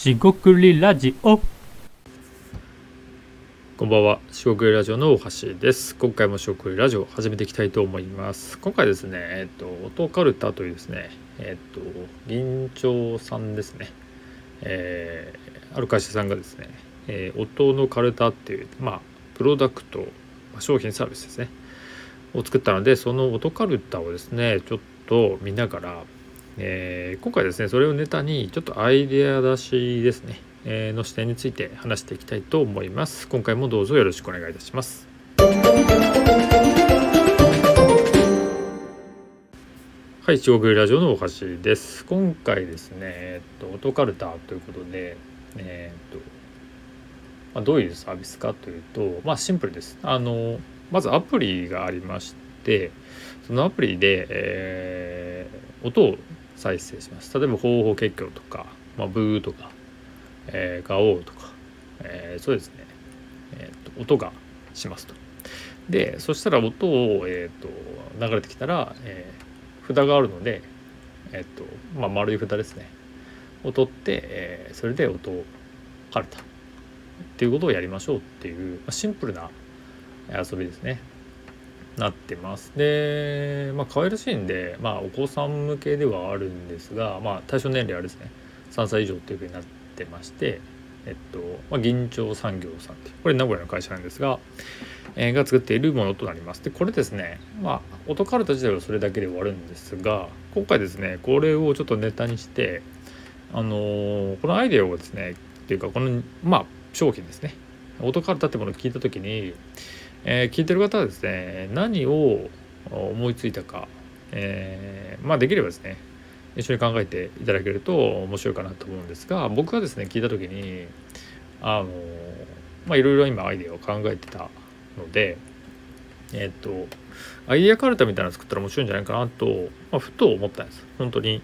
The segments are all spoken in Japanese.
しごくりラジオこんばんは、四国ラジオの大橋です。今回も四国ラジオ始めていきたいと思います。今回ですね、えっと、音カルタというですね、えっと、銀長さんですね、えーある会社さんがですね、えー音のカルタっていう、まあ、プロダクト、まあ商品サービスですね、を作ったので、その音カルタをですね、ちょっと見ながら、えー今回ですね、それをネタに、ちょっとアイデア出しですね、えーの視点について話していきたいと思います。今回もどうぞよろしくお願いいたします。はい、中国ラジオの大橋です。今回ですね、えっと、音カルタということで、えーっと、まあ、どういうサービスかというと、まあ、シンプルです。あの、まずアプリがありまして、そのアプリで、えー音を再生します。例えば、方法結局とか、まあ、ブーとか、えー、ガオーとか、えーそうですね、えーと音がしますと。でそしたら音を、えー、と流れてきたら、えー札があるので、えーとまあ、丸い札ですねを取って、えーそれで音をカルタっていうことをやりましょうっていう、まあ、シンプルな遊びですね。なってます。でまあ可愛らしいんで、まあ、お子さん向けではあるんですが、まあ、対象年齢あれですね。3歳以上っていうふうになってまして、えっとまあ、銀長産業さんってこれ名古屋の会社なんですが、えーが作っているものとなります。でこれですねまあ音カルタ自体はそれだけで終わるんですが今回ですねこれをちょっとネタにしてあのーこのアイデアをですねっていうかこのまあ商品ですね。音カルタってものを聞いた時に、えー聞いてる方はですね何を思いついたか、えーまあできればですね一緒に考えていただけると面白いかなと思うんですが僕がですね聞いた時にあのまあいろいろ今アイデアを考えてたのでえっ、とアイデアカルタみたいなの作ったら面白いんじゃないかなと、まあ、ふと思ったんです。本当に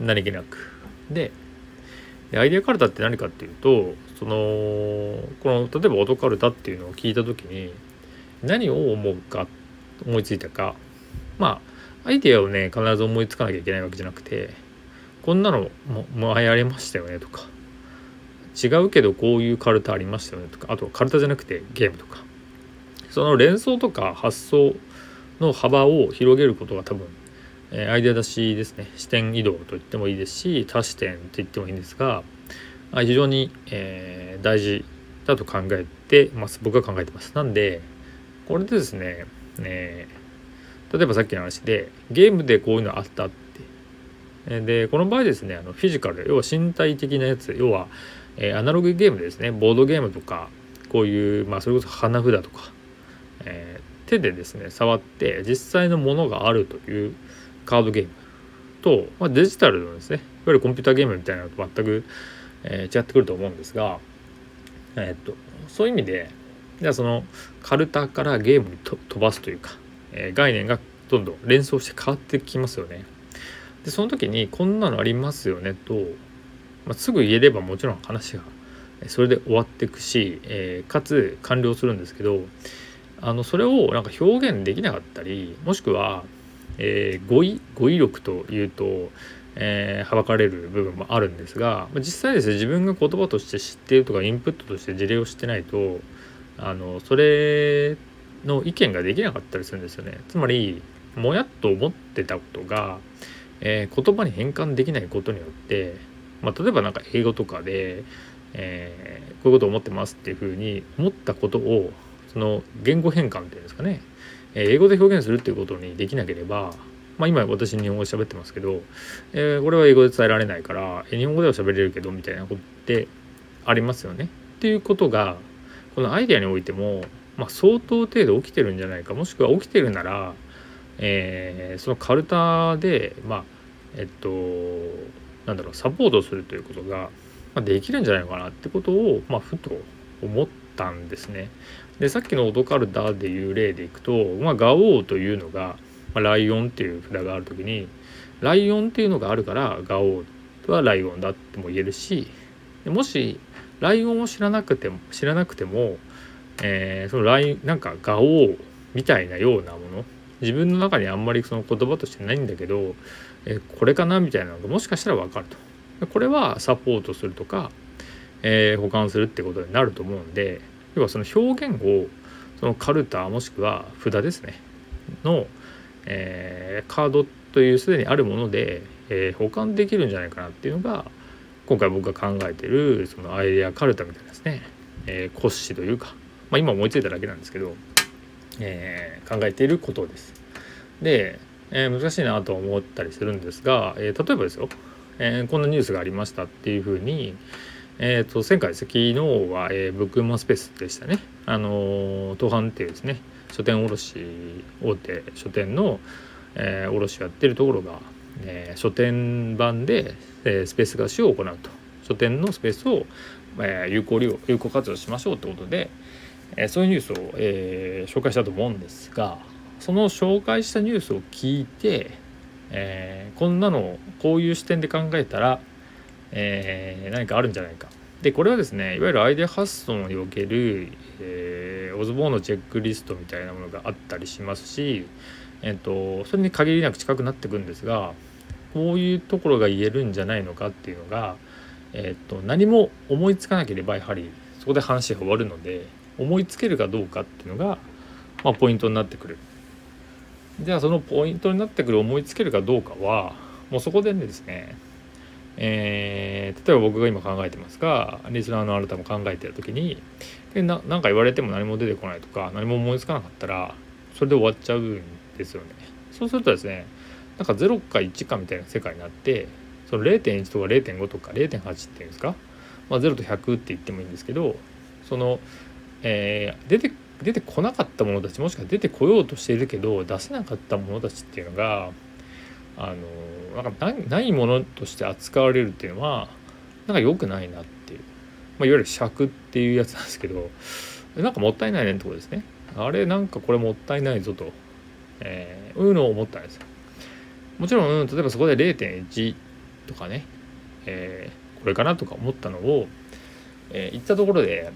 何気なく。ででアイデアカルタって何かっていうとそのこの例えば音カルタっていうのを聞いた時に何を思うか思いついたか。まあアイデアをね必ず思いつかなきゃいけないわけじゃなくてこんなのも前ありましたよねとか。違うけどこういうカルタありましたよねとか。あとはカルタじゃなくてゲームとか。その連想とか発想の幅を広げることが多分、えーアイデア出しですね。視点移動と言ってもいいですし多視点と言ってもいいんですが非常に、えー大事だと考えてます。僕は考えてます。なんでこれでですねね例えばさっきの話でゲームでこういうのあったって。でこの場合ですねあのフィジカル要は身体的なやつ要は、えーアナログゲームでですね。ボードゲームとかこういう、まあ、それこそ花札とか、えー手でですね触って実際のものがあるというカードゲームと、まあ、デジタルのですねいわゆるコンピューターゲームみたいなのと全く、えー違ってくると思うんですが、えーっとそういう意味でじゃあそのカルタからゲームにと飛ばすというか、えー概念がどんどん連想して変わってきますよね。でその時にこんなのありますよねと、まあ、すぐ言えればもちろん話がそれで終わっていくし、えーかつ完了するんですけどあのそれをなんか表現できなかったりもしくは、えー語彙語彙力というと、えーはばかれる部分もあるんですが実際ですね自分が言葉として知っているとかインプットとして事例を知ってないとあのそれの意見ができなかったりするんですよね。つまりもやっと思ってたことが、えー言葉に変換できないことによって、まあ、例えばなんか英語とかで、えーこういうことを思ってますっていうふうに思ったことをその言語変換っていうんですかね、えー英語で表現するっていうことにできなければ、まあ、今私日本語で喋ってますけど、えーこれは英語で伝えられないから、日本語では喋れるけどみたいなことってありますよね。っていうことがこのアイデアにおいても、まあ、相当程度起きてるんじゃないかもしくは起きてるなら、えーそのカルタでまあえっとなんだろうサポートするということが、ま、できるんじゃないのかなってことを、まあ、ふと思ったんですね。でさっきのオドカルタでいう例でいくと、まあ、ガオーというのが、まあ、ライオンっていう札がある時にライオンっていうのがあるからガオーはライオンだっても言えるしもしライオンを知らなくても知らなくても、えーそのライなんかガオーみたいなようなもの。自分の中にあんまりその言葉としてないんだけど、えーこれかなみたいなのがもしかしたら分かると。これはサポートするとか、えー、保管するってことになると思うんで要はその表現をそのカルタもしくは札ですねの、えー、カードというすでにあるもので、えー、保管できるんじゃないかなっていうのが今回僕が考えてるそのアイデアカルタみたいなですね、えー、骨子というか、まあ、今思いついただけなんですけど、えー、考えていることです。で、えー、難しいなと思ったりするんですが、えー、例えばですよ、えー、こんなニュースがありましたっていうふうに、えーと、前回昨日は、えー、ブックマンスペースでしたね。あの東販っていうですね。書店卸大手書店の、えー、卸をやってるところが、えー、書店版で、えー、スペース貸しを行うと。書店のスペースを、えー、有効利用有効活用しましょうってことで、えー、そういうニュースを、えー、紹介したと思うんですがその紹介したニュースを聞いて、えー、こんなのをこういう視点で考えたら、えー、何かあるんじゃないか。でこれはですねいわゆるアイデア発想における、えー、オズボーンのチェックリストみたいなものがあったりしますし、えーと、それに限りなく近くなってくんですがこういうところが言えるんじゃないのかっていうのが、えーと、何も思いつかなければやはりそこで話が終わるので思いつけるかどうかっていうのが、まあ、ポイントになってくる。じゃあそのポイントになってくる思いつけるかどうかはもうそこでですねえー、例えば僕が今考えてますがリスナーのあなたも考えてる時にでななんか言われても何も出てこないとか何も思いつかなかったらそれで終わっちゃうんですよね。そうするとですねなんか0か1かみたいな世界になってその0.1とか0.5とか0.8っていうんですか、まあ、0と100って言ってもいいんですけどその、えー、出て出てこなかった者たちもしくは出てこようとしているけど出せなかった者たちっていうのがあのなんかないものとして扱われるっていうのはなんか良くないなっていう、まあ、いわゆる尺っていうやつなんですけどなんかもったいないねってことですねあれなんかこれもったいないぞと、えー、いうのを思ったんですよ。もちろん例えばそこで0.1とかね、えー、これかなとか思ったのを、えー、言ったところで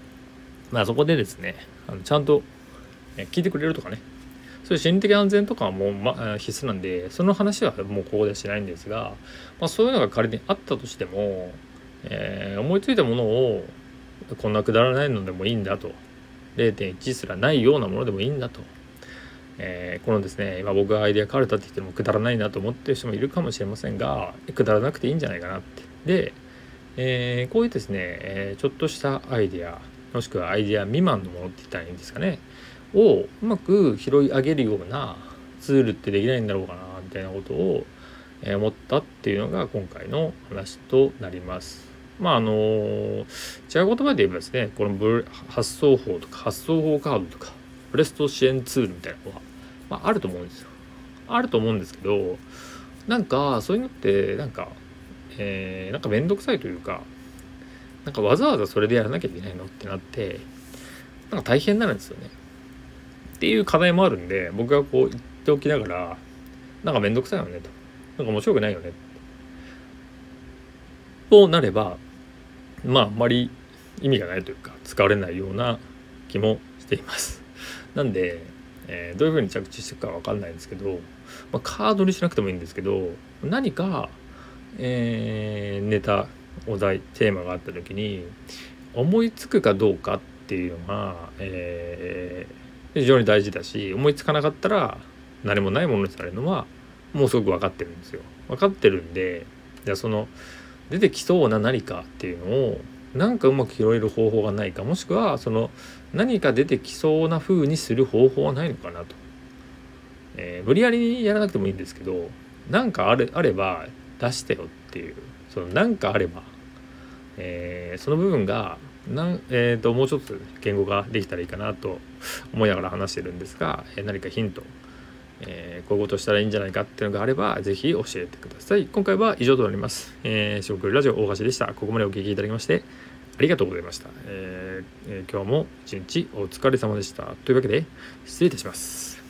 まあそこでですねあのちゃんと聞いてくれるとかね。そういう心理的安全とかはもう、ま、必須なんでその話はもうここではしないんですが、まあ、そういうのが仮にあったとしても、えー、思いついたものをこんなくだらないのでもいいんだと。0.1すらないようなものでもいいんだと、えー、このですね今僕がアイデアカルタって言ってもくだらないなと思ってる人もいるかもしれませんがくだらなくていいんじゃないかなってで、えー、こういうですね、えちょっとしたアイデアもしくはアイデア未満のものって言ったらいいんですかねをうまく拾い上げるようなツールってできないんだろうかなみたいなことを思ったっていうのが今回の話となります。まああの違う言葉で言えばですねこの発送法とか発送法カードとかブレスト支援ツールみたいなのは、まあ、あると思うんですよ。あると思うんですけどなんかそういうのってなんか、えー、なんか面倒くさいというかなんかわざわざそれでやらなきゃいけないのってなってなんか大変なんですよね。っていう課題もあるんで僕がこう言っておきながらなんかめんどくさいよねとなんか面白くないよねとなればまああんまり意味がないというか使われないような気もしていますなんで、えー、どういうふうに着地していくか分かんないんですけど、まあ、カードにしなくてもいいんですけど何か、えー、ネタお題テーマがあった時に思いつくかどうかっていうのが、えー、非常に大事だし思いつかなかったら何もないものにされるのはもうすごく分かってるんですよ。分かってるんでじゃあその出てきそうな何かっていうのをなんかうまく拾える方法がないかもしくはその何か出てきそうな風にする方法はないのかなと。えー、無理やりやらなくてもいいんですけど何かあれあれば出してよっていう。その何かあれば、えー、その部分がなん、えーと、もうちょっと言語ができたらいいかなと思いながら話してるんですが、えー、何かヒント、えー、こういうことしたらいいんじゃないかっていうのがあれば是非教えてください。今回は以上となります。えー、四国ラジオ大橋でした。ここまでお聞きいただきましてありがとうございました、えー、今日も一日お疲れ様でした。というわけで失礼いたします。